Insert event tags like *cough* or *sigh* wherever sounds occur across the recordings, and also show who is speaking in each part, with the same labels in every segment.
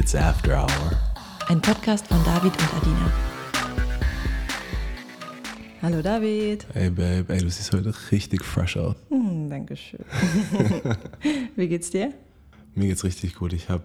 Speaker 1: It's After Hour.
Speaker 2: Ein Podcast von David und Adina. Hallo David.
Speaker 1: Hey Babe, ey, du siehst heute richtig fresh aus.
Speaker 2: Hm, Dankeschön. *laughs* Wie geht's dir?
Speaker 1: Mir geht's richtig gut. Ich habe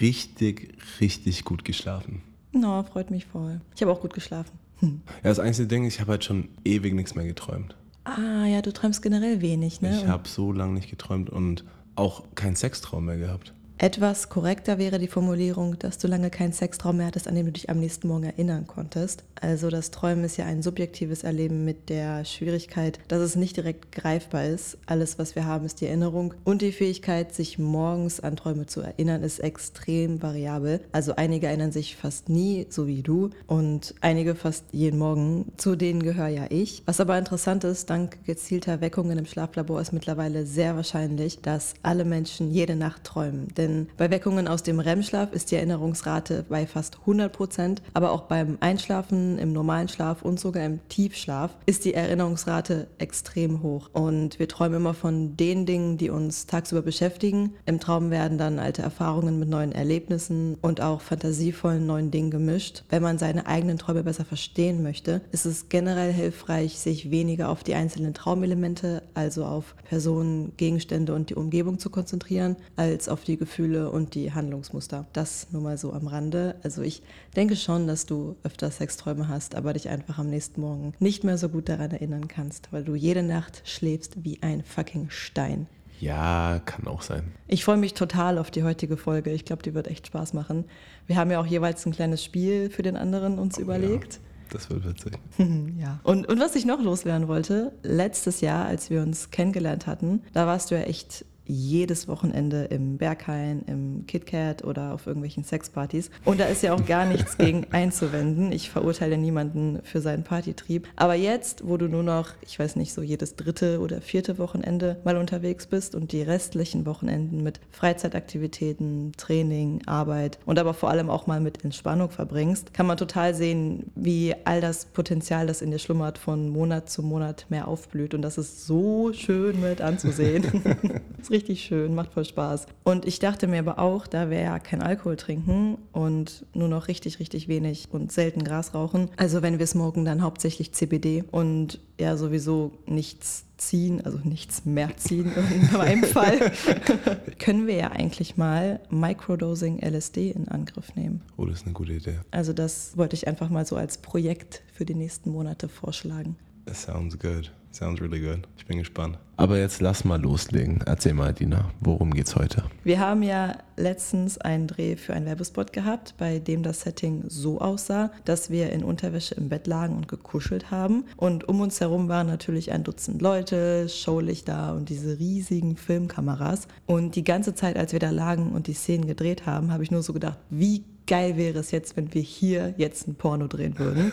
Speaker 1: richtig, richtig gut geschlafen.
Speaker 2: No, freut mich voll. Ich habe auch gut geschlafen. Hm.
Speaker 1: Ja, das einzige Ding, ich habe halt schon ewig nichts mehr geträumt.
Speaker 2: Ah, ja, du träumst generell wenig, ne?
Speaker 1: Ich habe so lange nicht geträumt und auch keinen Sextraum mehr gehabt.
Speaker 2: Etwas korrekter wäre die Formulierung, dass du lange keinen Sextraum mehr hattest, an den du dich am nächsten Morgen erinnern konntest. Also das Träumen ist ja ein subjektives Erleben mit der Schwierigkeit, dass es nicht direkt greifbar ist. Alles, was wir haben, ist die Erinnerung. Und die Fähigkeit, sich morgens an Träume zu erinnern, ist extrem variabel. Also einige erinnern sich fast nie, so wie du, und einige fast jeden Morgen. Zu denen gehöre ja ich. Was aber interessant ist, dank gezielter Weckungen im Schlaflabor ist mittlerweile sehr wahrscheinlich, dass alle Menschen jede Nacht träumen. Denn denn bei Weckungen aus dem REM-Schlaf ist die Erinnerungsrate bei fast 100 Prozent, aber auch beim Einschlafen, im normalen Schlaf und sogar im Tiefschlaf ist die Erinnerungsrate extrem hoch. Und wir träumen immer von den Dingen, die uns tagsüber beschäftigen. Im Traum werden dann alte Erfahrungen mit neuen Erlebnissen und auch fantasievollen neuen Dingen gemischt. Wenn man seine eigenen Träume besser verstehen möchte, ist es generell hilfreich, sich weniger auf die einzelnen Traumelemente, also auf Personen, Gegenstände und die Umgebung zu konzentrieren, als auf die Gefühle Gefühle und die Handlungsmuster. Das nur mal so am Rande. Also ich denke schon, dass du öfter Sexträume hast, aber dich einfach am nächsten Morgen nicht mehr so gut daran erinnern kannst, weil du jede Nacht schläfst wie ein fucking Stein.
Speaker 1: Ja, kann auch sein.
Speaker 2: Ich freue mich total auf die heutige Folge. Ich glaube, die wird echt Spaß machen. Wir haben ja auch jeweils ein kleines Spiel für den anderen uns oh, überlegt. Ja.
Speaker 1: Das wird witzig. *laughs*
Speaker 2: ja. Und, und was ich noch loswerden wollte, letztes Jahr, als wir uns kennengelernt hatten, da warst du ja echt jedes Wochenende im Berghain, im KitKat oder auf irgendwelchen Sexpartys. Und da ist ja auch gar nichts gegen *laughs* einzuwenden. Ich verurteile niemanden für seinen Partytrieb. Aber jetzt, wo du nur noch, ich weiß nicht, so jedes dritte oder vierte Wochenende mal unterwegs bist und die restlichen Wochenenden mit Freizeitaktivitäten, Training, Arbeit und aber vor allem auch mal mit Entspannung verbringst, kann man total sehen, wie all das Potenzial, das in dir schlummert, von Monat zu Monat mehr aufblüht. Und das ist so schön mit anzusehen. *laughs* *laughs* richtig schön, macht voll Spaß. Und ich dachte mir aber auch, da wir ja kein Alkohol trinken und nur noch richtig, richtig wenig und selten Gras rauchen, also wenn wir smoken, dann hauptsächlich CBD und ja sowieso nichts ziehen, also nichts mehr ziehen in *laughs* meinem Fall, können wir ja eigentlich mal Microdosing LSD in Angriff nehmen.
Speaker 1: Oh, das ist eine gute Idee.
Speaker 2: Also das wollte ich einfach mal so als Projekt für die nächsten Monate vorschlagen.
Speaker 1: That sounds good. Sounds really good. Ich bin gespannt. Aber jetzt lass mal loslegen. Erzähl mal, Dina, worum geht's heute?
Speaker 2: Wir haben ja letztens einen Dreh für einen Werbespot gehabt, bei dem das Setting so aussah, dass wir in Unterwäsche im Bett lagen und gekuschelt haben. Und um uns herum waren natürlich ein Dutzend Leute, Showlichter und diese riesigen Filmkameras. Und die ganze Zeit, als wir da lagen und die Szenen gedreht haben, habe ich nur so gedacht, wie geil wäre es jetzt, wenn wir hier jetzt ein Porno drehen würden.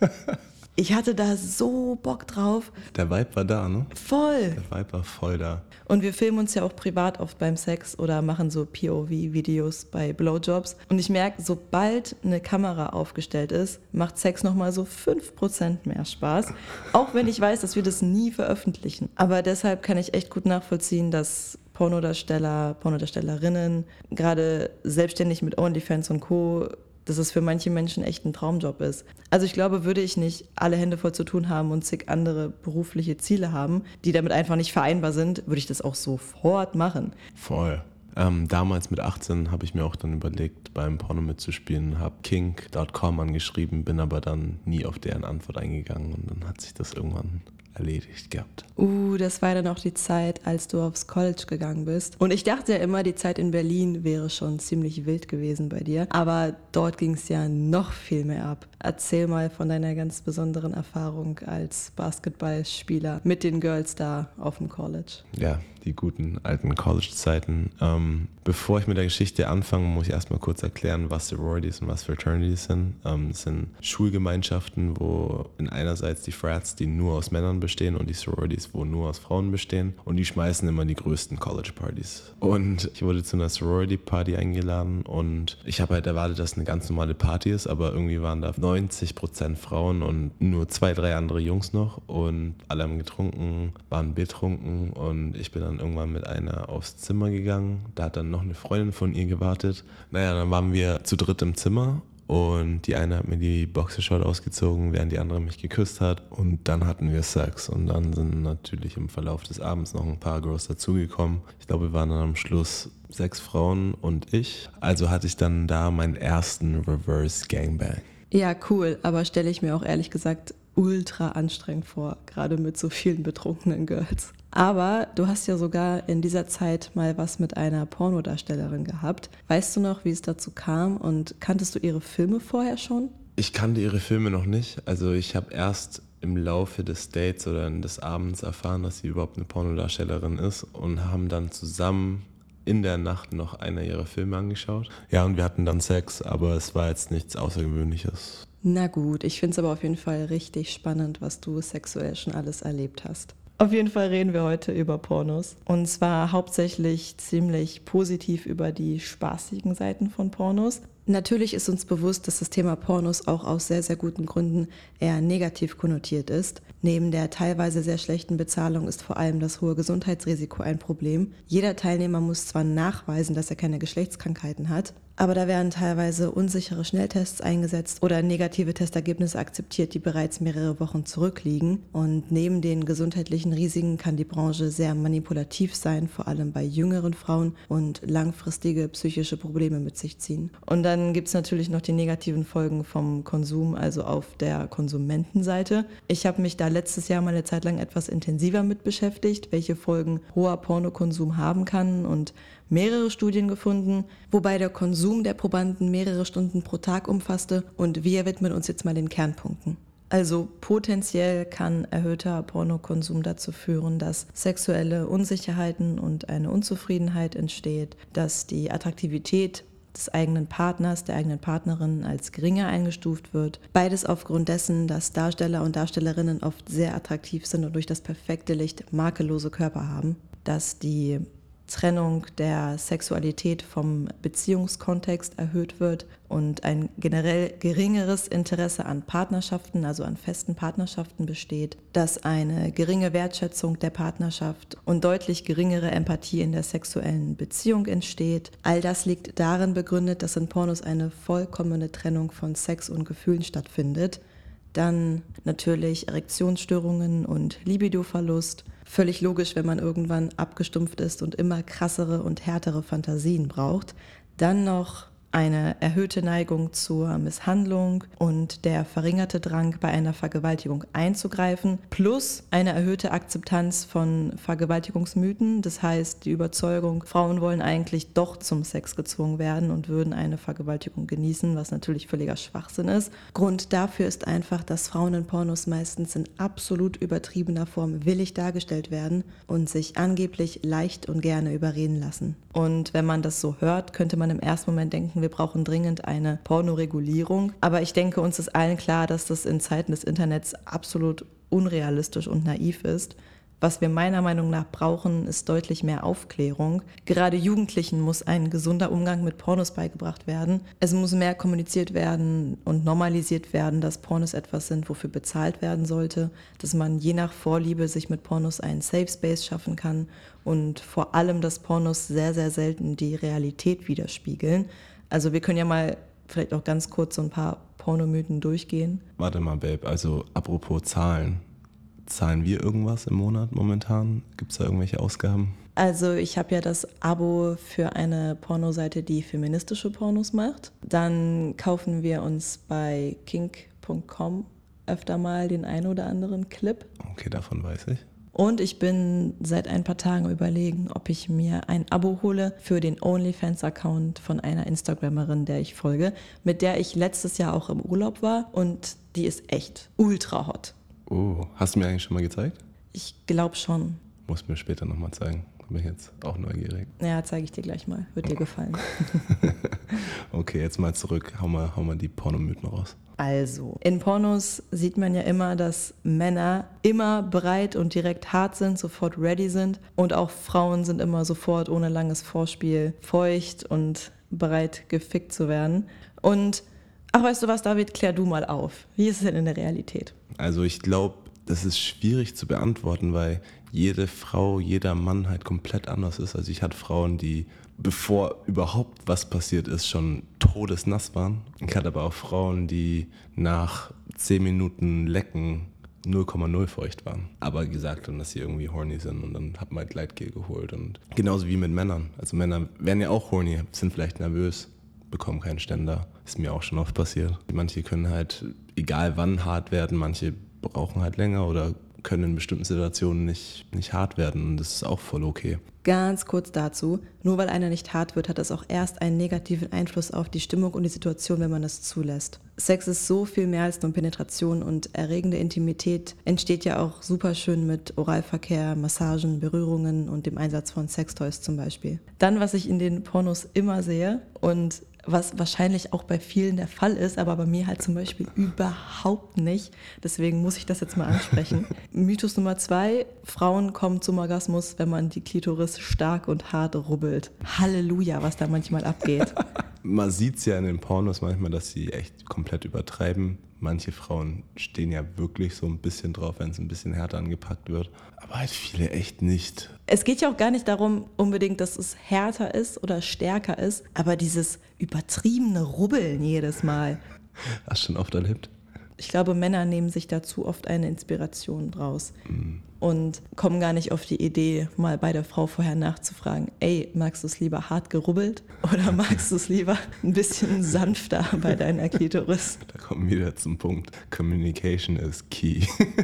Speaker 2: *laughs* Ich hatte da so Bock drauf.
Speaker 1: Der Vibe war da, ne?
Speaker 2: Voll.
Speaker 1: Der Vibe war voll da.
Speaker 2: Und wir filmen uns ja auch privat oft beim Sex oder machen so POV-Videos bei Blowjobs. Und ich merke, sobald eine Kamera aufgestellt ist, macht Sex nochmal so 5% mehr Spaß. Auch wenn ich weiß, dass wir das nie veröffentlichen. Aber deshalb kann ich echt gut nachvollziehen, dass Pornodarsteller, Pornodarstellerinnen, gerade selbstständig mit OnlyFans und Co dass es für manche Menschen echt ein Traumjob ist. Also ich glaube, würde ich nicht alle Hände voll zu tun haben und zig andere berufliche Ziele haben, die damit einfach nicht vereinbar sind, würde ich das auch sofort machen.
Speaker 1: Voll. Ähm, damals mit 18 habe ich mir auch dann überlegt, beim Porno mitzuspielen, habe kink.com angeschrieben, bin aber dann nie auf deren Antwort eingegangen und dann hat sich das irgendwann erledigt gehabt.
Speaker 2: Uh, das war dann auch die Zeit, als du aufs College gegangen bist. Und ich dachte ja immer, die Zeit in Berlin wäre schon ziemlich wild gewesen bei dir. Aber dort ging es ja noch viel mehr ab. Erzähl mal von deiner ganz besonderen Erfahrung als Basketballspieler mit den Girls da auf dem College.
Speaker 1: Ja, die guten alten College-Zeiten. Ähm, bevor ich mit der Geschichte anfange, muss ich erstmal kurz erklären, was Sororities und was Fraternities sind. Ähm, sind Schulgemeinschaften, wo in einerseits die Frats, die nur aus Männern bestehen und die Sororities, wo nur aus Frauen bestehen und die schmeißen immer die größten College-Partys. Und ich wurde zu einer Sorority-Party eingeladen und ich habe halt erwartet, dass eine ganz normale Party ist, aber irgendwie waren da 90 Prozent Frauen und nur zwei, drei andere Jungs noch und alle haben getrunken, waren betrunken und ich bin dann irgendwann mit einer aufs Zimmer gegangen. Da hat dann noch eine Freundin von ihr gewartet. Naja, dann waren wir zu dritt im Zimmer und die eine hat mir die Boxershort ausgezogen, während die andere mich geküsst hat. Und dann hatten wir Sex. Und dann sind natürlich im Verlauf des Abends noch ein paar Girls dazugekommen. Ich glaube, wir waren dann am Schluss sechs Frauen und ich. Also hatte ich dann da meinen ersten Reverse Gangbang.
Speaker 2: Ja, cool. Aber stelle ich mir auch ehrlich gesagt ultra anstrengend vor, gerade mit so vielen betrunkenen Girls. Aber du hast ja sogar in dieser Zeit mal was mit einer Pornodarstellerin gehabt. Weißt du noch, wie es dazu kam und kanntest du ihre Filme vorher schon?
Speaker 1: Ich kannte ihre Filme noch nicht. Also ich habe erst im Laufe des Dates oder des Abends erfahren, dass sie überhaupt eine Pornodarstellerin ist und haben dann zusammen in der Nacht noch einer ihrer Filme angeschaut. Ja, und wir hatten dann Sex, aber es war jetzt nichts Außergewöhnliches.
Speaker 2: Na gut, ich finde es aber auf jeden Fall richtig spannend, was du sexuell schon alles erlebt hast. Auf jeden Fall reden wir heute über Pornos. Und zwar hauptsächlich ziemlich positiv über die spaßigen Seiten von Pornos. Natürlich ist uns bewusst, dass das Thema Pornos auch aus sehr, sehr guten Gründen eher negativ konnotiert ist. Neben der teilweise sehr schlechten Bezahlung ist vor allem das hohe Gesundheitsrisiko ein Problem. Jeder Teilnehmer muss zwar nachweisen, dass er keine Geschlechtskrankheiten hat, aber da werden teilweise unsichere Schnelltests eingesetzt oder negative Testergebnisse akzeptiert, die bereits mehrere Wochen zurückliegen. Und neben den gesundheitlichen Risiken kann die Branche sehr manipulativ sein, vor allem bei jüngeren Frauen und langfristige psychische Probleme mit sich ziehen. Und dann gibt es natürlich noch die negativen Folgen vom Konsum, also auf der Konsumentenseite. Ich habe mich da letztes Jahr mal eine Zeit lang etwas intensiver mit beschäftigt, welche Folgen hoher Pornokonsum haben kann und mehrere Studien gefunden, wobei der Konsum der Probanden mehrere Stunden pro Tag umfasste und wir widmen uns jetzt mal den Kernpunkten. Also potenziell kann erhöhter Pornokonsum dazu führen, dass sexuelle Unsicherheiten und eine Unzufriedenheit entsteht, dass die Attraktivität des eigenen Partners, der eigenen Partnerin als geringer eingestuft wird. Beides aufgrund dessen, dass Darsteller und Darstellerinnen oft sehr attraktiv sind und durch das perfekte Licht makellose Körper haben. Dass die Trennung der Sexualität vom Beziehungskontext erhöht wird und ein generell geringeres Interesse an Partnerschaften, also an festen Partnerschaften besteht, dass eine geringe Wertschätzung der Partnerschaft und deutlich geringere Empathie in der sexuellen Beziehung entsteht. All das liegt darin begründet, dass in Pornos eine vollkommene Trennung von Sex und Gefühlen stattfindet. Dann natürlich Erektionsstörungen und Libidoverlust Völlig logisch, wenn man irgendwann abgestumpft ist und immer krassere und härtere Fantasien braucht. Dann noch eine erhöhte Neigung zur Misshandlung und der verringerte Drang bei einer Vergewaltigung einzugreifen, plus eine erhöhte Akzeptanz von Vergewaltigungsmythen, das heißt die Überzeugung, Frauen wollen eigentlich doch zum Sex gezwungen werden und würden eine Vergewaltigung genießen, was natürlich völliger Schwachsinn ist. Grund dafür ist einfach, dass Frauen in Pornos meistens in absolut übertriebener Form willig dargestellt werden und sich angeblich leicht und gerne überreden lassen. Und wenn man das so hört, könnte man im ersten Moment denken, wir brauchen dringend eine Pornoregulierung. Aber ich denke, uns ist allen klar, dass das in Zeiten des Internets absolut unrealistisch und naiv ist. Was wir meiner Meinung nach brauchen, ist deutlich mehr Aufklärung. Gerade Jugendlichen muss ein gesunder Umgang mit Pornos beigebracht werden. Es muss mehr kommuniziert werden und normalisiert werden, dass Pornos etwas sind, wofür bezahlt werden sollte, dass man je nach Vorliebe sich mit Pornos einen Safe Space schaffen kann und vor allem, dass Pornos sehr, sehr selten die Realität widerspiegeln. Also wir können ja mal vielleicht auch ganz kurz so ein paar Pornomythen durchgehen.
Speaker 1: Warte mal, Babe, also apropos Zahlen. Zahlen wir irgendwas im Monat momentan? Gibt es da irgendwelche Ausgaben?
Speaker 2: Also ich habe ja das Abo für eine Pornoseite, die feministische Pornos macht. Dann kaufen wir uns bei kink.com öfter mal den einen oder anderen Clip.
Speaker 1: Okay, davon weiß ich.
Speaker 2: Und ich bin seit ein paar Tagen überlegen, ob ich mir ein Abo hole für den OnlyFans-Account von einer Instagrammerin, der ich folge, mit der ich letztes Jahr auch im Urlaub war und die ist echt ultra hot.
Speaker 1: Oh, hast du mir eigentlich schon mal gezeigt?
Speaker 2: Ich glaube schon.
Speaker 1: Muss mir später nochmal zeigen. Bin ich jetzt auch neugierig.
Speaker 2: Ja, zeige ich dir gleich mal. Wird dir gefallen. *laughs*
Speaker 1: okay, jetzt mal zurück. Hau mal, hau mal die Pornomythen raus.
Speaker 2: Also, in Pornos sieht man ja immer, dass Männer immer bereit und direkt hart sind, sofort ready sind. Und auch Frauen sind immer sofort ohne langes Vorspiel feucht und bereit, gefickt zu werden. Und, ach, weißt du was, David, klär du mal auf. Wie ist es denn in der Realität?
Speaker 1: Also, ich glaube, das ist schwierig zu beantworten, weil jede Frau, jeder Mann halt komplett anders ist. Also ich hatte Frauen, die bevor überhaupt was passiert ist, schon todesnass waren. Ich hatte aber auch Frauen, die nach 10 Minuten Lecken 0,0 feucht waren. Aber gesagt haben, dass sie irgendwie horny sind und dann hat man halt Gleitgel geholt. Und genauso wie mit Männern. Also Männer werden ja auch horny, sind vielleicht nervös, bekommen keinen Ständer. Ist mir auch schon oft passiert. Manche können halt, egal wann, hart werden, manche brauchen halt länger oder können in bestimmten Situationen nicht, nicht hart werden. Und das ist auch voll okay.
Speaker 2: Ganz kurz dazu, nur weil einer nicht hart wird, hat das auch erst einen negativen Einfluss auf die Stimmung und die Situation, wenn man es zulässt. Sex ist so viel mehr als nur Penetration und erregende Intimität entsteht ja auch super schön mit Oralverkehr, Massagen, Berührungen und dem Einsatz von Sextoys zum Beispiel. Dann, was ich in den Pornos immer sehe und was wahrscheinlich auch bei vielen der Fall ist, aber bei mir halt zum Beispiel überhaupt nicht. Deswegen muss ich das jetzt mal ansprechen. *laughs* Mythos Nummer zwei, Frauen kommen zum Orgasmus, wenn man die Klitoris stark und hart rubbelt. Halleluja, was da manchmal abgeht. *laughs*
Speaker 1: man sieht es ja in den Pornos manchmal, dass sie echt komplett übertreiben. Manche Frauen stehen ja wirklich so ein bisschen drauf, wenn es ein bisschen härter angepackt wird. Aber halt viele echt nicht.
Speaker 2: Es geht ja auch gar nicht darum unbedingt, dass es härter ist oder stärker ist, aber dieses übertriebene Rubbeln jedes Mal.
Speaker 1: Hast du schon oft erlebt?
Speaker 2: Ich glaube, Männer nehmen sich dazu oft eine Inspiration draus. Mhm und kommen gar nicht auf die Idee, mal bei der Frau vorher nachzufragen, ey, magst du es lieber hart gerubbelt oder *laughs* magst du es lieber ein bisschen sanfter bei deiner Klitoris?
Speaker 1: Da kommen wir wieder zum Punkt. Communication is key.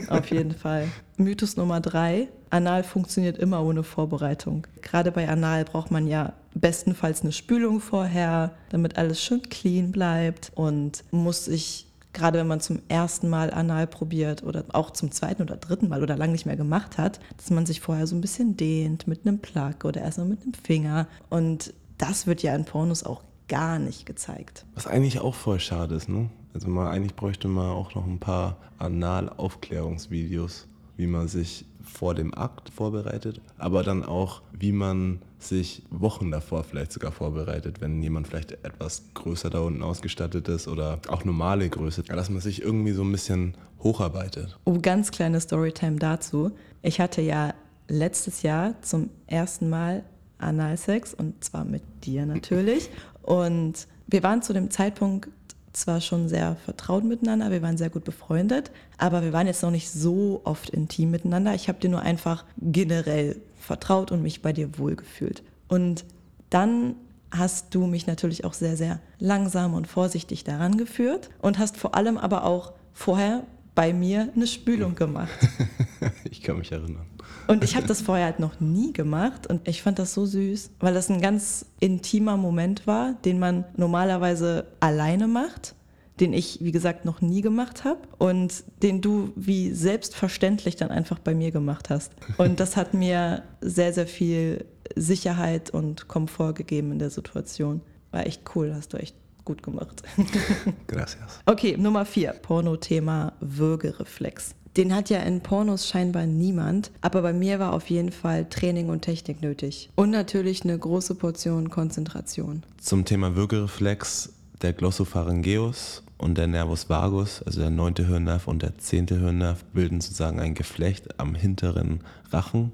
Speaker 2: Auf jeden *laughs* Fall. Mythos Nummer drei. Anal funktioniert immer ohne Vorbereitung. Gerade bei Anal braucht man ja bestenfalls eine Spülung vorher, damit alles schön clean bleibt und muss sich gerade wenn man zum ersten Mal anal probiert oder auch zum zweiten oder dritten Mal oder lang nicht mehr gemacht hat, dass man sich vorher so ein bisschen dehnt mit einem Plug oder erstmal mit einem Finger. Und das wird ja in Pornos auch gar nicht gezeigt.
Speaker 1: Was eigentlich auch voll schade ist, ne? Also man, eigentlich bräuchte man auch noch ein paar Anal-Aufklärungsvideos, wie man sich vor dem Akt vorbereitet, aber dann auch, wie man sich Wochen davor vielleicht sogar vorbereitet, wenn jemand vielleicht etwas größer da unten ausgestattet ist oder auch normale Größe, dass man sich irgendwie so ein bisschen hocharbeitet.
Speaker 2: Oh, ganz kleine Storytime dazu. Ich hatte ja letztes Jahr zum ersten Mal Analsex und zwar mit dir natürlich. Und wir waren zu dem Zeitpunkt zwar schon sehr vertraut miteinander, wir waren sehr gut befreundet, aber wir waren jetzt noch nicht so oft intim miteinander. Ich habe dir nur einfach generell vertraut und mich bei dir wohlgefühlt. Und dann hast du mich natürlich auch sehr, sehr langsam und vorsichtig daran geführt und hast vor allem aber auch vorher bei mir eine Spülung gemacht. *laughs*
Speaker 1: ich kann mich erinnern.
Speaker 2: Und ich habe das vorher halt noch nie gemacht und ich fand das so süß, weil das ein ganz intimer Moment war, den man normalerweise alleine macht, den ich, wie gesagt, noch nie gemacht habe und den du wie selbstverständlich dann einfach bei mir gemacht hast. Und das hat mir sehr, sehr viel Sicherheit und Komfort gegeben in der Situation. War echt cool, hast du echt gut gemacht.
Speaker 1: Gracias. *laughs*
Speaker 2: Okay, Nummer vier, Porno-Thema Würgereflex. Den hat ja in Pornos scheinbar niemand, aber bei mir war auf jeden Fall Training und Technik nötig. Und natürlich eine große Portion Konzentration.
Speaker 1: Zum Thema Würgereflex, der Glossopharyngeus und der Nervus vagus, also der neunte Hirnnerv und der zehnte Hirnnerv, bilden sozusagen ein Geflecht am hinteren Rachen.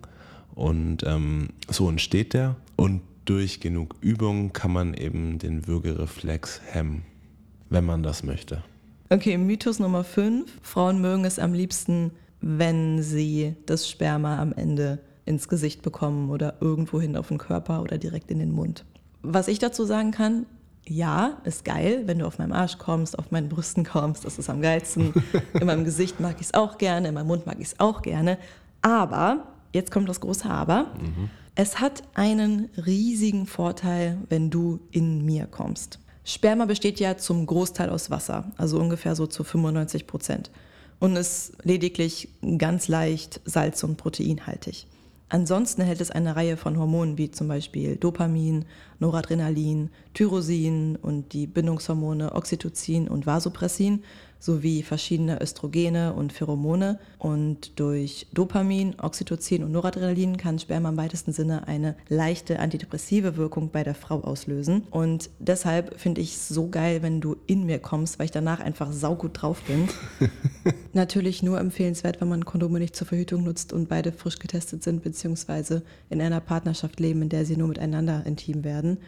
Speaker 1: Und ähm, so entsteht der. Und durch genug Übung kann man eben den Würgereflex hemmen, wenn man das möchte.
Speaker 2: Okay, Mythos Nummer 5. Frauen mögen es am liebsten, wenn sie das Sperma am Ende ins Gesicht bekommen oder irgendwohin auf den Körper oder direkt in den Mund. Was ich dazu sagen kann, ja, ist geil, wenn du auf meinem Arsch kommst, auf meinen Brüsten kommst, das ist am geilsten. *laughs* In meinem Gesicht mag ich es auch gerne, in meinem Mund mag ich es auch gerne. Aber, jetzt kommt das große Aber, mhm. es hat einen riesigen Vorteil, wenn du in mir kommst. Sperma besteht ja zum Großteil aus Wasser, also ungefähr so zu 95 Prozent. Und ist lediglich ganz leicht salz- und proteinhaltig. Ansonsten enthält es eine Reihe von Hormonen wie zum Beispiel Dopamin, Noradrenalin, Tyrosin und die Bindungshormone Oxytocin und Vasopressin sowie verschiedene Östrogene und Pheromone. Und durch Dopamin, Oxytocin und Noradrenalin kann Sperma im weitesten Sinne eine leichte antidepressive Wirkung bei der Frau auslösen. Und deshalb finde ich es so geil, wenn du in mir kommst, weil ich danach einfach saugut drauf bin. *laughs* Natürlich nur empfehlenswert, wenn man Kondome nicht zur Verhütung nutzt und beide frisch getestet sind, beziehungsweise in einer Partnerschaft leben, in der sie nur miteinander intim werden.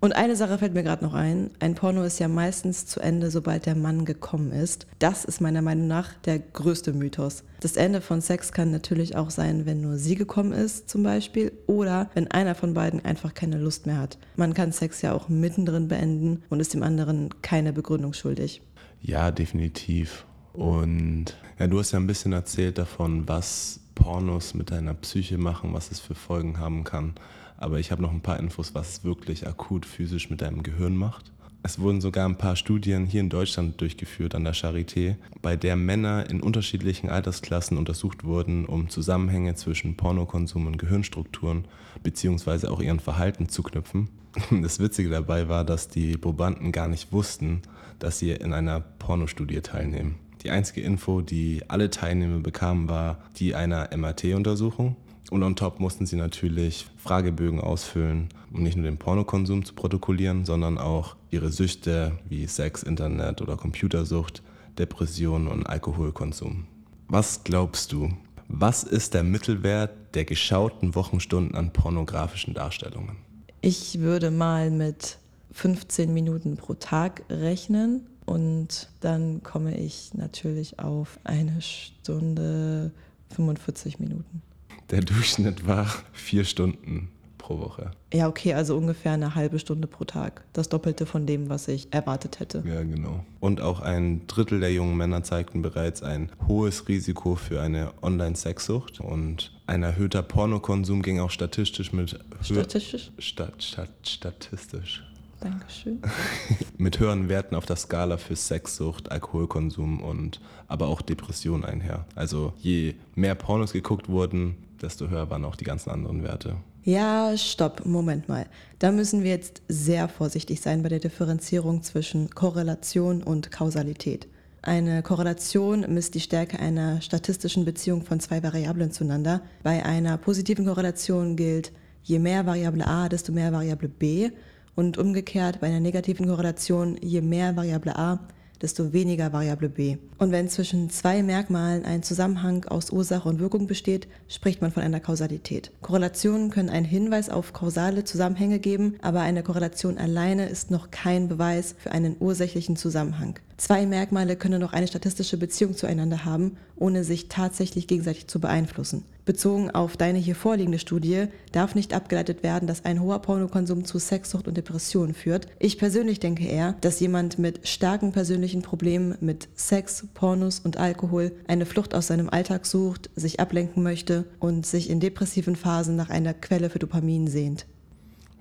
Speaker 2: Und eine Sache fällt mir gerade noch ein. Ein Porno ist ja meistens zu Ende, sobald der Mann gekommen ist. Das ist meiner Meinung nach der größte Mythos. Das Ende von Sex kann natürlich auch sein, wenn nur sie gekommen ist zum Beispiel oder wenn einer von beiden einfach keine Lust mehr hat. Man kann Sex ja auch mittendrin beenden und ist dem anderen keine Begründung schuldig.
Speaker 1: Ja, definitiv. Und ja, du hast ja ein bisschen erzählt davon, was Pornos mit deiner Psyche machen, was es für Folgen haben kann. Aber ich habe noch ein paar Infos, was es wirklich akut physisch mit deinem Gehirn macht. Es wurden sogar ein paar Studien hier in Deutschland durchgeführt an der Charité, bei der Männer in unterschiedlichen Altersklassen untersucht wurden, um Zusammenhänge zwischen Pornokonsum und Gehirnstrukturen bzw. auch ihren Verhalten zu knüpfen. *laughs* Das Witzige dabei war, dass die Probanden gar nicht wussten, dass sie in einer Pornostudie teilnehmen. Die einzige Info, die alle Teilnehmer bekamen, war die einer MRT-Untersuchung. Und on top mussten sie natürlich Fragebögen ausfüllen, um nicht nur den Pornokonsum zu protokollieren, sondern auch ihre Süchte wie Sex, Internet oder Computersucht, Depressionen und Alkoholkonsum. Was glaubst du, was ist der Mittelwert der geschauten Wochenstunden an pornografischen Darstellungen?
Speaker 2: Ich würde mal mit 15 Minuten pro Tag rechnen und dann komme ich natürlich auf eine Stunde 45 Minuten.
Speaker 1: Der Durchschnitt war vier Stunden pro Woche.
Speaker 2: Ja, okay, also ungefähr eine halbe Stunde pro Tag. Das Doppelte von dem, was ich erwartet hätte.
Speaker 1: Ja, genau. Und auch ein Drittel der jungen Männer zeigten bereits ein hohes Risiko für eine Online-Sexsucht. Und ein erhöhter Pornokonsum ging auch statistisch mit...
Speaker 2: Statistisch?
Speaker 1: Stat, stat, statistisch.
Speaker 2: Dankeschön. *laughs*
Speaker 1: mit höheren Werten auf der Skala für Sexsucht, Alkoholkonsum und aber auch Depression einher. Also je mehr Pornos geguckt wurden, desto höher waren auch die ganzen anderen Werte.
Speaker 2: Ja, stopp, Moment mal. Da müssen wir jetzt sehr vorsichtig sein bei der Differenzierung zwischen Korrelation und Kausalität. Eine Korrelation misst die Stärke einer statistischen Beziehung von zwei Variablen zueinander. Bei einer positiven Korrelation gilt, je mehr Variable A, desto mehr Variable B. Und umgekehrt bei einer negativen Korrelation, je mehr Variable A, desto weniger Variable b. Und wenn zwischen zwei Merkmalen ein Zusammenhang aus Ursache und Wirkung besteht, spricht man von einer Kausalität. Korrelationen können einen Hinweis auf kausale Zusammenhänge geben, aber eine Korrelation alleine ist noch kein Beweis für einen ursächlichen Zusammenhang. Zwei Merkmale können noch eine statistische Beziehung zueinander haben, ohne sich tatsächlich gegenseitig zu beeinflussen. Bezogen auf deine hier vorliegende Studie darf nicht abgeleitet werden, dass ein hoher Pornokonsum zu Sexsucht und Depressionen führt. Ich persönlich denke eher, dass jemand mit starken persönlichen Problemen mit Sex, Pornos und Alkohol eine Flucht aus seinem Alltag sucht, sich ablenken möchte und sich in depressiven Phasen nach einer Quelle für Dopamin sehnt.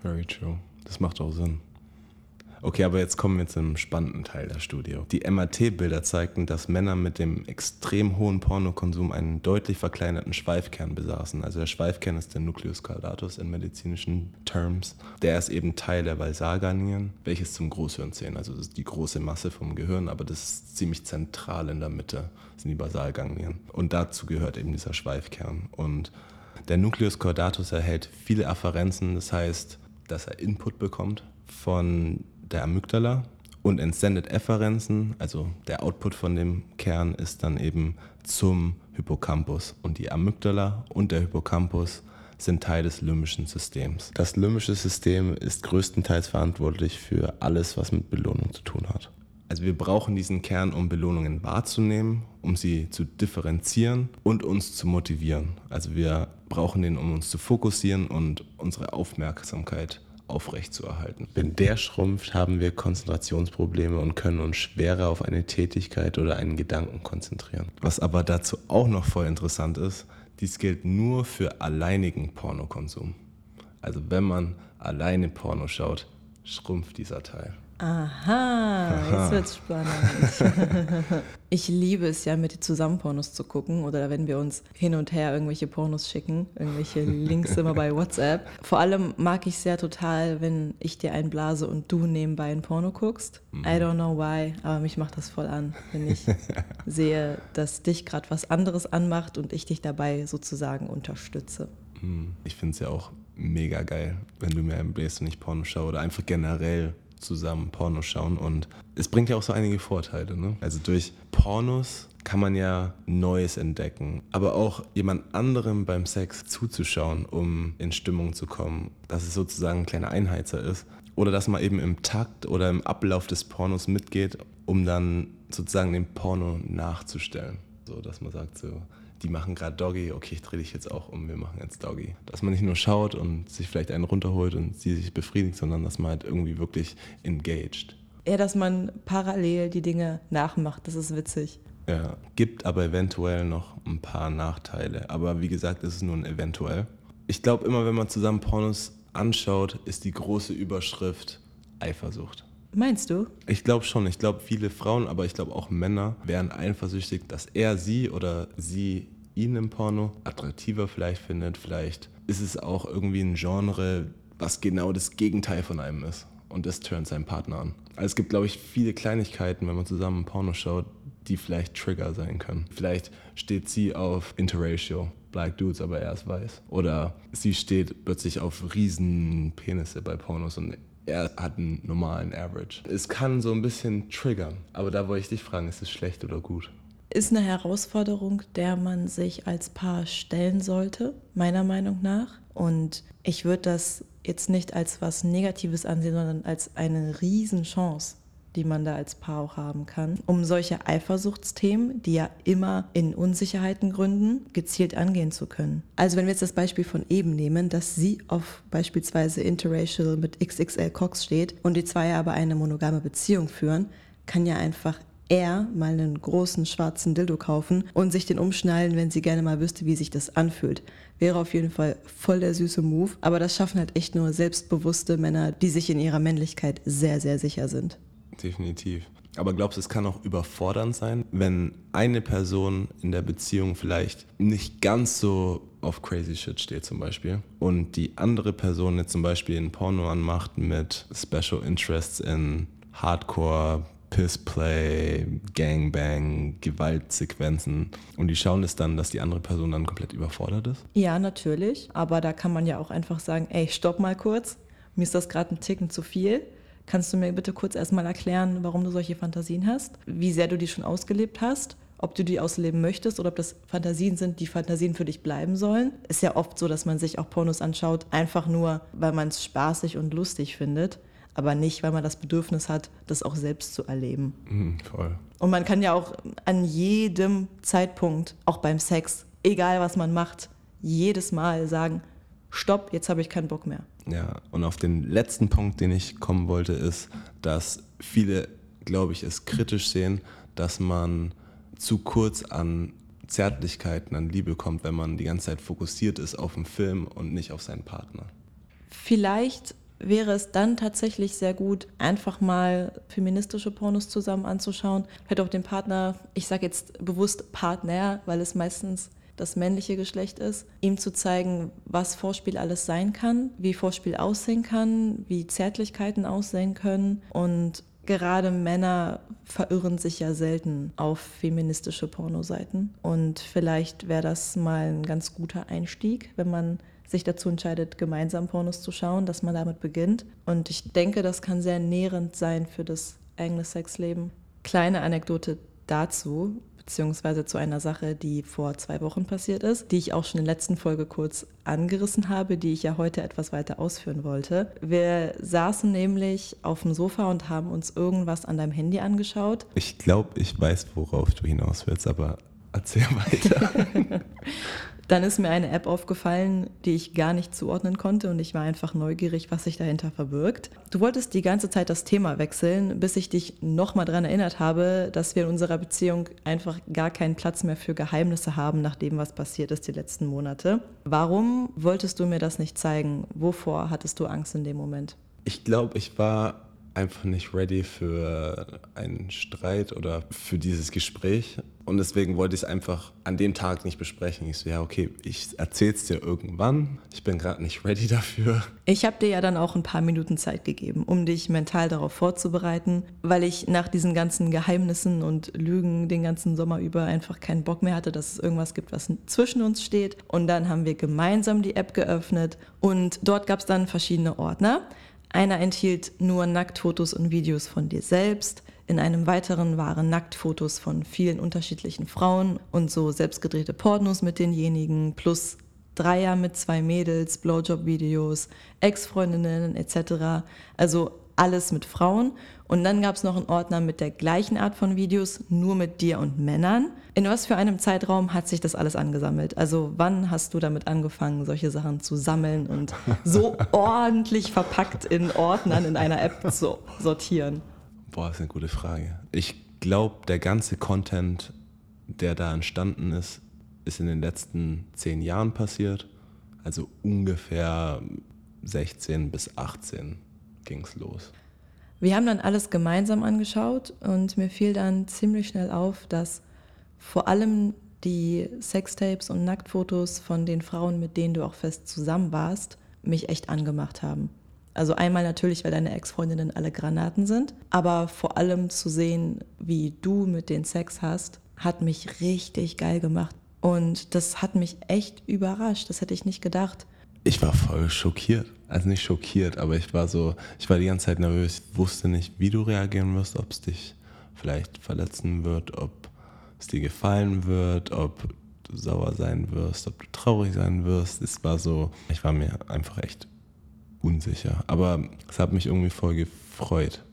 Speaker 1: Very true. Das macht auch Sinn. Okay, aber jetzt kommen wir zum spannenden Teil der Studie. Die MRT-Bilder zeigten, dass Männer mit dem extrem hohen Pornokonsum einen deutlich verkleinerten Schweifkern besaßen. Also der Schweifkern ist der Nucleus caudatus in medizinischen Terms. Der ist eben Teil der Valsalganglien, welches zum Großhirn zählen. Also das ist die große Masse vom Gehirn, aber das ist ziemlich zentral in der Mitte, sind die Basalganglien. Und dazu gehört eben dieser Schweifkern. Und der Nucleus caudatus erhält viele Afferenzen, das heißt, dass er Input bekommt von der Amygdala und entsendet Efferenzen, also der Output von dem Kern ist dann eben zum Hippocampus. Und die Amygdala und der Hippocampus sind Teil des limbischen Systems. Das limbische System ist größtenteils verantwortlich für alles, was mit Belohnung zu tun hat. Also wir brauchen diesen Kern, um Belohnungen wahrzunehmen, um sie zu differenzieren und uns zu motivieren. Also wir brauchen den, um uns zu fokussieren und unsere Aufmerksamkeit aufrechtzuerhalten. Wenn der schrumpft, haben wir Konzentrationsprobleme und können uns schwerer auf eine Tätigkeit oder einen Gedanken konzentrieren. Was aber dazu auch noch voll interessant ist, dies gilt nur für alleinigen Pornokonsum. Also wenn man alleine Porno schaut, schrumpft dieser Teil.
Speaker 2: Aha, jetzt wird's spannend. *laughs* ich liebe es ja, mit dir zusammen Pornos zu gucken oder wenn wir uns hin und her irgendwelche Pornos schicken, irgendwelche Links immer bei WhatsApp. Vor allem mag ich sehr total, wenn ich dir einblase und du nebenbei ein Porno guckst. I don't know why, aber mich macht das voll an, wenn ich *laughs* sehe, dass dich gerade was anderes anmacht und ich dich dabei sozusagen unterstütze.
Speaker 1: Hm, ich finde es ja auch mega geil, wenn du mir einbläst und ich Porno schaue oder einfach generell zusammen Pornos schauen und es bringt ja auch so einige Vorteile. Ne? Also durch Pornos kann man ja Neues entdecken, aber auch jemand anderem beim Sex zuzuschauen, um in Stimmung zu kommen, dass es sozusagen ein kleiner Einheizer ist oder dass man eben im Takt oder im Ablauf des Pornos mitgeht, um dann sozusagen den Porno nachzustellen. So, dass man sagt so, die machen gerade Doggy, okay, ich drehe dich jetzt auch um, wir machen jetzt Doggy. Dass man nicht nur schaut und sich vielleicht einen runterholt und sie sich befriedigt, sondern dass man halt irgendwie wirklich engaged.
Speaker 2: Ja, dass man parallel die Dinge nachmacht, das ist witzig.
Speaker 1: Ja, gibt aber eventuell noch ein paar Nachteile. Aber wie gesagt, es ist nur ein eventuell. Ich glaube, immer wenn man zusammen Pornos anschaut, ist die große Überschrift Eifersucht.
Speaker 2: Meinst du?
Speaker 1: Ich glaube schon. Ich glaube, viele Frauen, aber ich glaube auch Männer wären eifersüchtig, dass er sie oder sie ihn im Porno attraktiver vielleicht findet. Vielleicht ist es auch irgendwie ein Genre, was genau das Gegenteil von einem ist. Und das turnt seinen Partner an. Also es gibt, glaube ich, viele Kleinigkeiten, wenn man zusammen Porno schaut, die vielleicht Trigger sein können. Vielleicht steht sie auf Interratio, Black Dudes, aber er ist weiß. Oder sie steht plötzlich auf riesen Penisse bei Pornos und er hat einen normalen Average. Es kann so ein bisschen triggern, aber da wollte ich dich fragen, ist es schlecht oder gut?
Speaker 2: Ist eine Herausforderung, der man sich als Paar stellen sollte, meiner Meinung nach. Und ich würde das jetzt nicht als was Negatives ansehen, sondern als eine Riesenchance die man da als Paar auch haben kann, um solche Eifersuchtsthemen, die ja immer in Unsicherheiten gründen, gezielt angehen zu können. Also wenn wir jetzt das Beispiel von eben nehmen, dass sie auf beispielsweise Interracial mit XXL Cox steht und die zwei aber eine monogame Beziehung führen, kann ja einfach er mal einen großen schwarzen Dildo kaufen und sich den umschnallen, wenn sie gerne mal wüsste, wie sich das anfühlt. Wäre auf jeden Fall voll der süße Move, aber das schaffen halt echt nur selbstbewusste Männer, die sich in ihrer Männlichkeit sehr, sehr sicher sind
Speaker 1: definitiv. Aber glaubst du, es kann auch überfordernd sein, wenn eine Person in der Beziehung vielleicht nicht ganz so auf crazy shit steht zum Beispiel und die andere Person jetzt zum Beispiel ein Porno anmacht mit Special Interests in Hardcore, Pissplay, Gangbang, Gewaltsequenzen und die schauen es dann, dass die andere Person dann komplett überfordert ist?
Speaker 2: Ja, natürlich, aber da kann man ja auch einfach sagen, ey, stopp mal kurz, mir ist das gerade ein Ticken zu viel Kannst du mir bitte kurz erstmal erklären, warum du solche Fantasien hast? Wie sehr du die schon ausgelebt hast? Ob du die ausleben möchtest oder ob das Fantasien sind, die Fantasien für dich bleiben sollen? Ist ja oft so, dass man sich auch Pornos anschaut, einfach nur, weil man es spaßig und lustig findet, aber nicht, weil man das Bedürfnis hat, das auch selbst zu erleben.
Speaker 1: Mhm, voll.
Speaker 2: Und man kann ja auch an jedem Zeitpunkt, auch beim Sex, egal was man macht, jedes Mal sagen, stopp, jetzt habe ich keinen Bock mehr.
Speaker 1: Ja, und auf den letzten Punkt, den ich kommen wollte, ist, dass viele, glaube ich, es kritisch sehen, dass man zu kurz an Zärtlichkeiten, an Liebe kommt, wenn man die ganze Zeit fokussiert ist auf den Film und nicht auf seinen Partner.
Speaker 2: Vielleicht wäre es dann tatsächlich sehr gut, einfach mal feministische Pornos zusammen anzuschauen. Vielleicht auch den Partner, ich sage jetzt bewusst Partner, weil es meistens das männliche Geschlecht ist, ihm zu zeigen, was Vorspiel alles sein kann, wie Vorspiel aussehen kann, wie Zärtlichkeiten aussehen können und gerade Männer verirren sich ja selten auf feministische Pornoseiten und vielleicht wäre das mal ein ganz guter Einstieg, wenn man sich dazu entscheidet, gemeinsam Pornos zu schauen, dass man damit beginnt. Und ich denke, das kann sehr nährend sein für das eigene Sexleben. Kleine Anekdote dazu beziehungsweise zu einer Sache, die vor zwei Wochen passiert ist, die ich auch schon in der letzten Folge kurz angerissen habe, die ich ja heute etwas weiter ausführen wollte. Wir saßen nämlich auf dem Sofa und haben uns irgendwas an deinem Handy angeschaut.
Speaker 1: Ich glaube, ich weiß, worauf du hinaus willst, aber erzähl weiter. *laughs*
Speaker 2: Dann ist mir eine App aufgefallen, die ich gar nicht zuordnen konnte und ich war einfach neugierig, was sich dahinter verbirgt. Du wolltest die ganze Zeit das Thema wechseln, bis ich dich nochmal daran erinnert habe, dass wir in unserer Beziehung einfach gar keinen Platz mehr für Geheimnisse haben, nach dem, was passiert ist die letzten Monate. Warum wolltest du mir das nicht zeigen? Wovor hattest du Angst in dem Moment?
Speaker 1: Ich glaube, ich war einfach nicht ready für einen Streit oder für dieses Gespräch. Und deswegen wollte ich es einfach an dem Tag nicht besprechen. Ich so, ja, okay, ich erzähl's dir irgendwann. Ich bin gerade nicht ready dafür.
Speaker 2: Ich habe dir ja dann auch ein paar Minuten Zeit gegeben, um dich mental darauf vorzubereiten, weil ich nach diesen ganzen Geheimnissen und Lügen den ganzen Sommer über einfach keinen Bock mehr hatte, dass es irgendwas gibt, was zwischen uns steht. Und dann haben wir gemeinsam die App geöffnet und dort gab es dann verschiedene Ordner. Einer enthielt nur Nacktfotos und Videos von dir selbst. In einem weiteren waren Nacktfotos von vielen unterschiedlichen Frauen und so selbstgedrehte Pornos mit denjenigen, plus Dreier mit zwei Mädels, Blowjob-Videos, Ex-Freundinnen etc. Also alles mit Frauen. Und dann gab es noch einen Ordner mit der gleichen Art von Videos, nur mit dir und Männern. In was für einem Zeitraum hat sich das alles angesammelt? Also wann hast du damit angefangen, solche Sachen zu sammeln und *laughs* so ordentlich verpackt in Ordnern in einer App zu sortieren?
Speaker 1: Boah, das ist eine gute Frage. Ich glaube, der ganze Content, der da entstanden ist, ist in den letzten zehn Jahren passiert. Also ungefähr 16 bis 18 ging es los.
Speaker 2: Wir haben dann alles gemeinsam angeschaut und mir fiel dann ziemlich schnell auf, dass vor allem die Sextapes und Nacktfotos von den Frauen, mit denen du auch fest zusammen warst, mich echt angemacht haben. Also einmal natürlich, weil deine Ex-Freundinnen alle Granaten sind, aber vor allem zu sehen, wie du mit denen Sex hast, hat mich richtig geil gemacht. Und das hat mich echt überrascht. Das hätte ich nicht gedacht.
Speaker 1: Ich war voll schockiert. Also nicht schockiert, aber ich war so, ich war die ganze Zeit nervös, ich wusste nicht, wie du reagieren wirst, ob es dich vielleicht verletzen wird, ob es dir gefallen wird, ob du sauer sein wirst, ob du traurig sein wirst. Es war so, ich war mir einfach echt unsicher. Aber es hat mich irgendwie voll gefreut.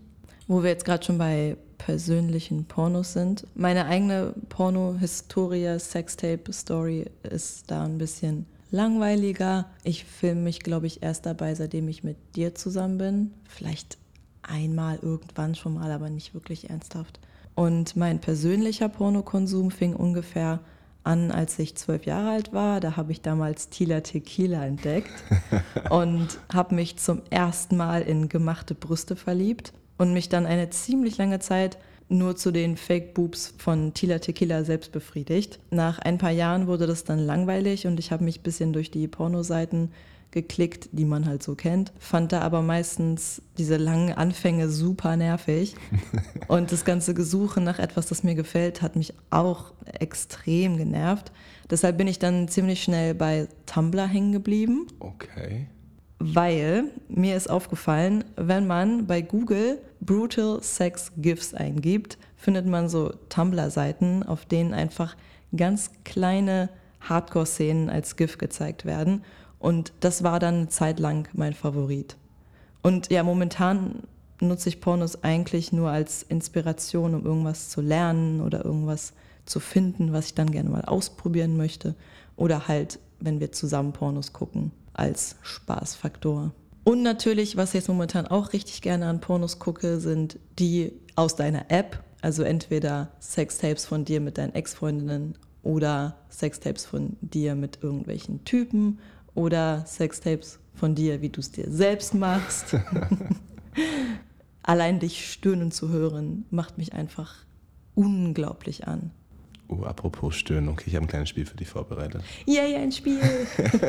Speaker 2: Wo wir jetzt gerade schon bei persönlichen Pornos sind. Meine eigene Porno-Historie, Sextape-Story ist da ein bisschen langweiliger. Ich filme mich, glaube ich, erst dabei, seitdem ich mit dir zusammen bin. Vielleicht einmal irgendwann schon mal, aber nicht wirklich ernsthaft. Und mein persönlicher Pornokonsum fing ungefähr an, als ich zwölf Jahre alt war. Da habe ich damals Tila Tequila entdeckt *laughs* und habe mich zum ersten Mal in gemachte Brüste verliebt und mich dann eine ziemlich lange Zeit nur zu den Fake Boobs von Tila Tequila selbst befriedigt. Nach ein paar Jahren wurde das dann langweilig und ich habe mich ein bisschen durch die Pornoseiten geklickt, die man halt so kennt, fand da aber meistens diese langen Anfänge super nervig. *laughs* Und das ganze Gesuche nach etwas, das mir gefällt, hat mich auch extrem genervt. Deshalb bin ich dann ziemlich schnell bei Tumblr hängen geblieben.
Speaker 1: Okay.
Speaker 2: Weil mir ist aufgefallen, wenn man bei Google Brutal Sex GIFs eingibt, findet man so Tumblr-Seiten, auf denen einfach ganz kleine Hardcore-Szenen als GIF gezeigt werden. Und das war dann eine Zeit lang mein Favorit. Und ja, momentan nutze ich Pornos eigentlich nur als Inspiration, um irgendwas zu lernen oder irgendwas zu finden, was ich dann gerne mal ausprobieren möchte. Oder halt, wenn wir zusammen Pornos gucken, als Spaßfaktor. Und natürlich, was ich jetzt momentan auch richtig gerne an Pornos gucke, sind die aus deiner App. Also entweder Sextapes von dir mit deinen Ex-Freundinnen oder Sextapes von dir mit irgendwelchen Typen oder Sextapes von dir, wie du es dir selbst machst. *laughs* Allein dich stöhnen zu hören, macht mich einfach unglaublich an.
Speaker 1: Oh, apropos Stöhnen, okay, ich habe ein kleines Spiel für dich vorbereitet.
Speaker 2: Yay, ein Spiel!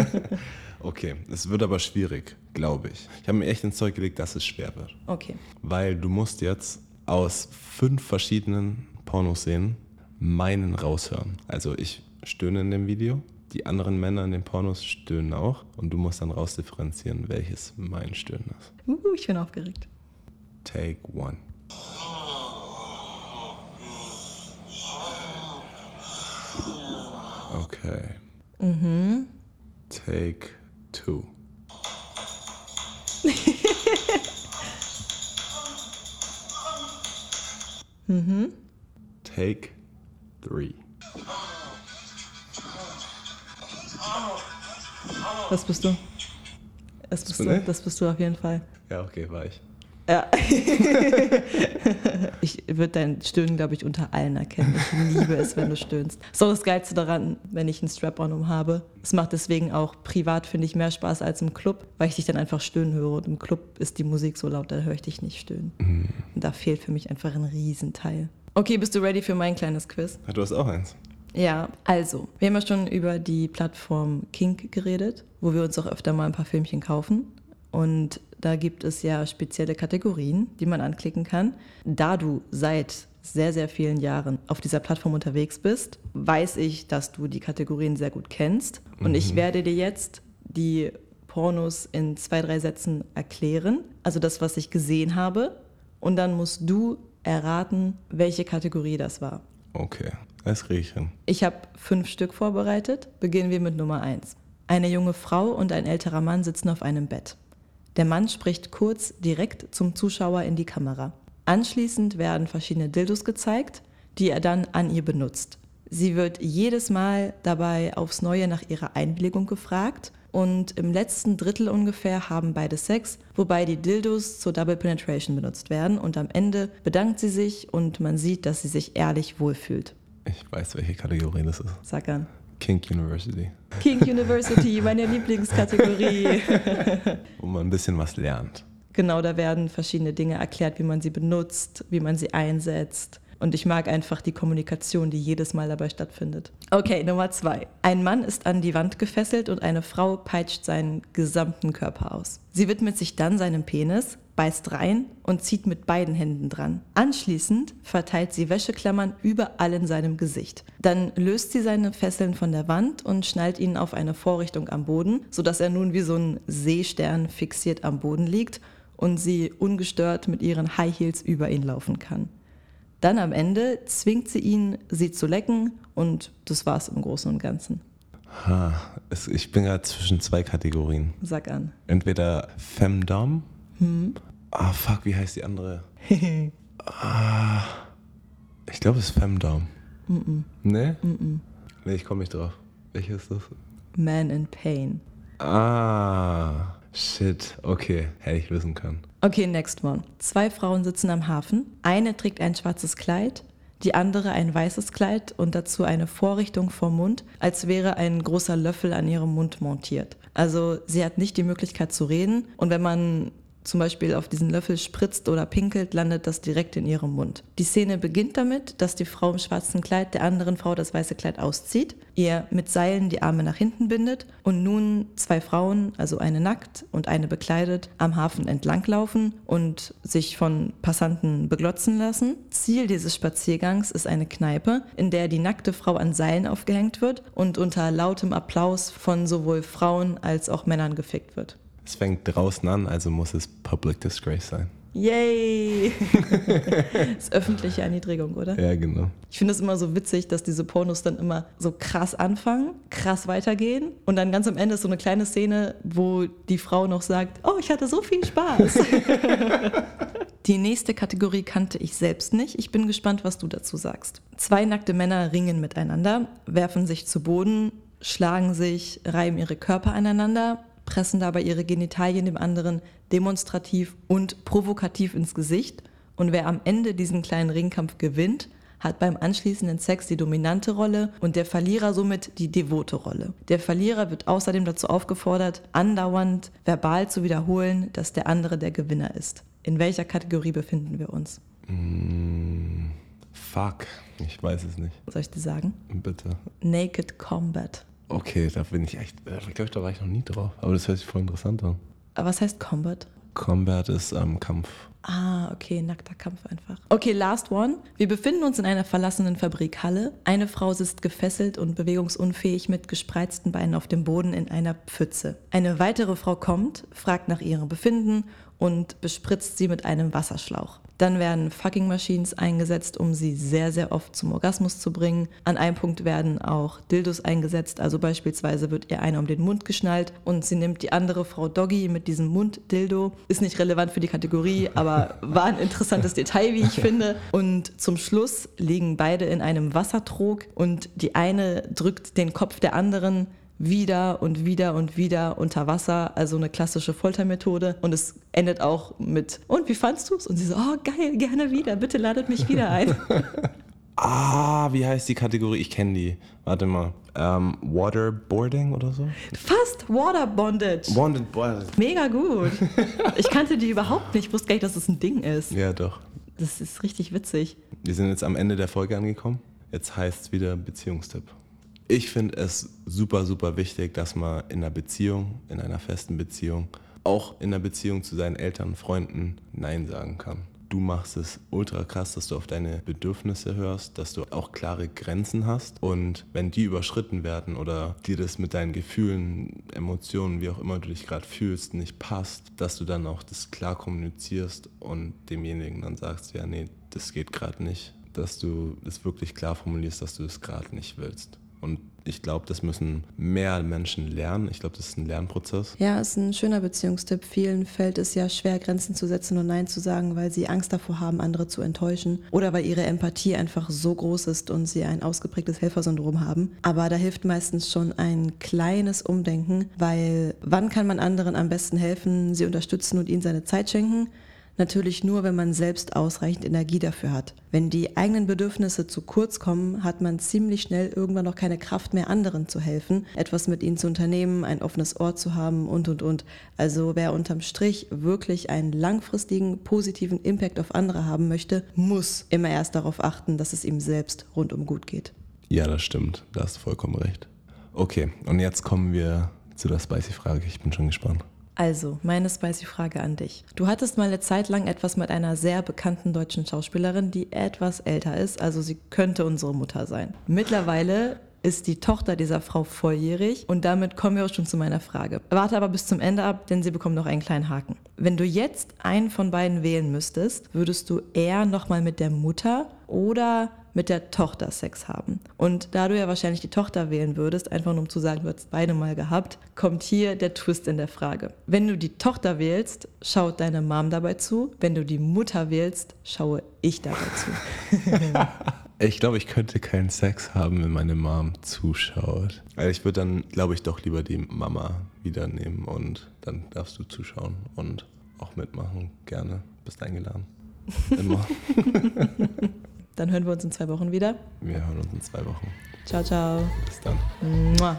Speaker 2: *laughs*
Speaker 1: okay, es wird aber schwierig, glaube ich. Ich habe mir echt ins Zeug gelegt, dass es schwer wird.
Speaker 2: Okay.
Speaker 1: Weil du musst jetzt aus fünf verschiedenen Pornoszenen meinen raushören. Also ich stöhne in dem Video, die anderen Männer in den Pornos stöhnen auch und du musst dann rausdifferenzieren, welches mein Stöhnen ist.
Speaker 2: Uh, ich bin aufgeregt.
Speaker 1: Take one. Okay.
Speaker 2: Mhm.
Speaker 1: Take two.
Speaker 2: Mhm.
Speaker 1: Take three.
Speaker 2: Das bist du. Das bist du. Das bist du auf jeden Fall.
Speaker 1: Ja, okay, war ich.
Speaker 2: Ja. *laughs* ich würde dein Stöhnen, glaube ich, unter allen erkennen. Ich liebe es, wenn du stöhnst. Auch das Geilste daran, wenn ich einen Strap-on um habe. Es macht deswegen auch privat, finde ich, mehr Spaß als im Club, weil ich dich dann einfach stöhnen höre. Und im Club ist die Musik so laut, da höre ich dich nicht stöhnen. Mhm. Und da fehlt für mich einfach ein Riesenteil. Okay, bist du ready für mein kleines Quiz?
Speaker 1: Ja, du hast auch eins.
Speaker 2: Ja, also, wir haben ja schon über die Plattform Kink geredet, wo wir uns auch öfter mal ein paar Filmchen kaufen. Und da gibt es ja spezielle Kategorien, die man anklicken kann. Da du seit sehr, sehr vielen Jahren auf dieser Plattform unterwegs bist, weiß ich, dass du die Kategorien sehr gut kennst. Und mhm. ich werde dir jetzt die Pornos in zwei, drei Sätzen erklären. Also das, was ich gesehen habe. Und dann musst du erraten, welche Kategorie das war.
Speaker 1: Okay, das kriege ich hin.
Speaker 2: Ich habe fünf Stück vorbereitet. Beginnen wir mit Nummer eins. Eine junge Frau und ein älterer Mann sitzen auf einem Bett. Der Mann spricht kurz direkt zum Zuschauer in die Kamera. Anschließend werden verschiedene Dildos gezeigt, die er dann an ihr benutzt. Sie wird jedes Mal dabei aufs Neue nach ihrer Einwilligung gefragt und im letzten Drittel ungefähr haben beide Sex, wobei die Dildos zur Double Penetration benutzt werden und am Ende bedankt sie sich und man sieht, dass sie sich ehrlich wohlfühlt.
Speaker 1: Ich weiß, welche Kategorie das ist.
Speaker 2: Sag an.
Speaker 1: Kink University.
Speaker 2: Kink University, meine Lieblingskategorie. *laughs*
Speaker 1: Wo man ein bisschen was lernt.
Speaker 2: Genau, da werden verschiedene Dinge erklärt, wie man sie benutzt, wie man sie einsetzt. Und ich mag einfach die Kommunikation, die jedes Mal dabei stattfindet. Okay, Nummer zwei. Ein Mann ist an die Wand gefesselt und eine Frau peitscht seinen gesamten Körper aus. Sie widmet sich dann seinem Penis, beißt rein und zieht mit beiden Händen dran. Anschließend verteilt sie Wäscheklammern überall in seinem Gesicht. Dann löst sie seine Fesseln von der Wand und schnallt ihn auf eine Vorrichtung am Boden, sodass er nun wie so ein Seestern fixiert am Boden liegt und sie ungestört mit ihren High Heels über ihn laufen kann. Dann am Ende zwingt sie ihn, sie zu lecken und das war's im Großen und Ganzen.
Speaker 1: Ha, ich bin gerade zwischen zwei Kategorien.
Speaker 2: Sag an.
Speaker 1: Entweder Femdom hm? Ah, fuck, wie heißt die andere? *laughs* ah, ich glaube, es ist Femdom. Mm -mm. Nee? Mm nee, ich komme nicht drauf. Welche ist das?
Speaker 2: Man in Pain.
Speaker 1: Ah, shit. Okay, hätte ich wissen können.
Speaker 2: Okay, next one. Zwei Frauen sitzen am Hafen. Eine trägt ein schwarzes Kleid, die andere ein weißes Kleid und dazu eine Vorrichtung vom Mund, als wäre ein großer Löffel an ihrem Mund montiert. Also sie hat nicht die Möglichkeit zu reden und wenn man zum Beispiel auf diesen Löffel spritzt oder pinkelt, landet das direkt in ihrem Mund. Die Szene beginnt damit, dass die Frau im schwarzen Kleid der anderen Frau das weiße Kleid auszieht, ihr mit Seilen die Arme nach hinten bindet und nun zwei Frauen, also eine nackt und eine bekleidet, am Hafen entlanglaufen und sich von Passanten beglotzen lassen. Ziel dieses Spaziergangs ist eine Kneipe, in der die nackte Frau an Seilen aufgehängt wird und unter lautem Applaus von sowohl Frauen als auch Männern gefickt wird.
Speaker 1: Es fängt draußen an, also muss es Public Disgrace sein.
Speaker 2: Yay! das *laughs* *laughs* ist öffentliche Erniedrigung, oder?
Speaker 1: Ja, genau.
Speaker 2: Ich finde es immer so witzig, dass diese Pornos dann immer so krass anfangen, krass weitergehen und dann ganz am Ende ist so eine kleine Szene, wo die Frau noch sagt, oh, ich hatte so viel Spaß. *laughs* die nächste Kategorie kannte ich selbst nicht. Ich bin gespannt, was du dazu sagst. Zwei nackte Männer ringen miteinander, werfen sich zu Boden, schlagen sich, reiben ihre Körper aneinander, pressen dabei ihre Genitalien dem anderen demonstrativ und provokativ ins Gesicht. Und wer am Ende diesen kleinen Ringkampf gewinnt, hat beim anschließenden Sex die dominante Rolle und der Verlierer somit die devote Rolle. Der Verlierer wird außerdem dazu aufgefordert, andauernd verbal zu wiederholen, dass der andere der Gewinner ist. In welcher Kategorie befinden wir uns?
Speaker 1: Mm, fuck, ich weiß es nicht.
Speaker 2: Soll ich dir sagen?
Speaker 1: Bitte.
Speaker 2: Naked Combat.
Speaker 1: Okay, da bin ich echt, ich glaube, da war ich noch nie drauf. Aber das hört sich voll interessant an.
Speaker 2: Aber was heißt Combat?
Speaker 1: Combat ist ähm, Kampf.
Speaker 2: Ah, okay, nackter Kampf einfach. Okay, last one. Wir befinden uns in einer verlassenen Fabrikhalle. Eine Frau sitzt gefesselt und bewegungsunfähig mit gespreizten Beinen auf dem Boden in einer Pfütze. Eine weitere Frau kommt, fragt nach ihrem Befinden und bespritzt sie mit einem Wasserschlauch. Dann werden Fucking Machines eingesetzt, um sie sehr, sehr oft zum Orgasmus zu bringen. An einem Punkt werden auch Dildos eingesetzt, also beispielsweise wird ihr einer um den Mund geschnallt und sie nimmt die andere Frau Doggy mit diesem Mund-Dildo. Ist nicht relevant für die Kategorie, aber war ein interessantes Detail, wie ich *laughs* finde. Und zum Schluss liegen beide in einem Wassertrog und die eine drückt den Kopf der anderen wieder und wieder und wieder unter Wasser, also eine klassische Foltermethode. Und es endet auch mit, und wie fandst du es? Und sie so, oh geil, gerne wieder, bitte ladet mich wieder ein. *laughs*
Speaker 1: ah, wie heißt die Kategorie? Ich kenne die. Warte mal. Ähm, Waterboarding oder so?
Speaker 2: Fast Waterbondage.
Speaker 1: Bonded, bonded.
Speaker 2: Mega gut. Ich kannte die überhaupt nicht. Ich wusste gar nicht, dass das ein Ding ist.
Speaker 1: Ja, doch.
Speaker 2: Das ist richtig witzig.
Speaker 1: Wir sind jetzt am Ende der Folge angekommen. Jetzt heißt es wieder Beziehungstipp. Ich finde es super, super wichtig, dass man in einer Beziehung, in einer festen Beziehung, auch in einer Beziehung zu seinen Eltern, Freunden Nein sagen kann. Du machst es ultra krass, dass du auf deine Bedürfnisse hörst, dass du auch klare Grenzen hast. Und wenn die überschritten werden oder dir das mit deinen Gefühlen, Emotionen, wie auch immer du dich gerade fühlst, nicht passt, dass du dann auch das klar kommunizierst und demjenigen dann sagst, ja, nee, das geht gerade nicht. Dass du das wirklich klar formulierst, dass du das gerade nicht willst. Und ich glaube, das müssen mehr Menschen lernen. Ich glaube, das ist ein Lernprozess.
Speaker 2: Ja, ist ein schöner Beziehungstipp. Vielen fällt es ja schwer, Grenzen zu setzen und Nein zu sagen, weil sie Angst davor haben, andere zu enttäuschen oder weil ihre Empathie einfach so groß ist und sie ein ausgeprägtes Helfersyndrom haben. Aber da hilft meistens schon ein kleines Umdenken, weil wann kann man anderen am besten helfen, sie unterstützen und ihnen seine Zeit schenken? Natürlich nur, wenn man selbst ausreichend Energie dafür hat. Wenn die eigenen Bedürfnisse zu kurz kommen, hat man ziemlich schnell irgendwann noch keine Kraft mehr, anderen zu helfen, etwas mit ihnen zu unternehmen, ein offenes Ohr zu haben und, und, und. Also wer unterm Strich wirklich einen langfristigen, positiven Impact auf andere haben möchte, muss immer erst darauf achten, dass es ihm selbst rundum gut geht.
Speaker 1: Ja, das stimmt. Da hast du vollkommen recht. Okay, und jetzt kommen wir zu der Spicy-Frage. Ich bin schon gespannt.
Speaker 2: Also, meine spicy Frage an dich. Du hattest mal eine Zeit lang etwas mit einer sehr bekannten deutschen Schauspielerin, die etwas älter ist, also sie könnte unsere Mutter sein. Mittlerweile ist die Tochter dieser Frau volljährig und damit kommen wir auch schon zu meiner Frage. Warte aber bis zum Ende ab, denn sie bekommt noch einen kleinen Haken. Wenn du jetzt einen von beiden wählen müsstest, würdest du eher nochmal mit der Mutter oder mit der Tochter Sex haben. Und da du ja wahrscheinlich die Tochter wählen würdest, einfach nur um zu sagen, du hast beide mal gehabt, kommt hier der Twist in der Frage. Wenn du die Tochter wählst, schaut deine Mom dabei zu. Wenn du die Mutter wählst, schaue ich dabei zu. *laughs*
Speaker 1: Ich glaube, ich könnte keinen Sex haben, wenn meine Mom zuschaut. Also ich würde dann, glaube ich, doch lieber die Mama wieder nehmen und dann darfst du zuschauen und auch mitmachen. Gerne. Bist eingeladen. Immer. *laughs*
Speaker 2: Dann hören wir uns in zwei Wochen wieder.
Speaker 1: Wir hören uns in zwei Wochen.
Speaker 2: Ciao, ciao.
Speaker 1: Bis dann.
Speaker 2: Mua.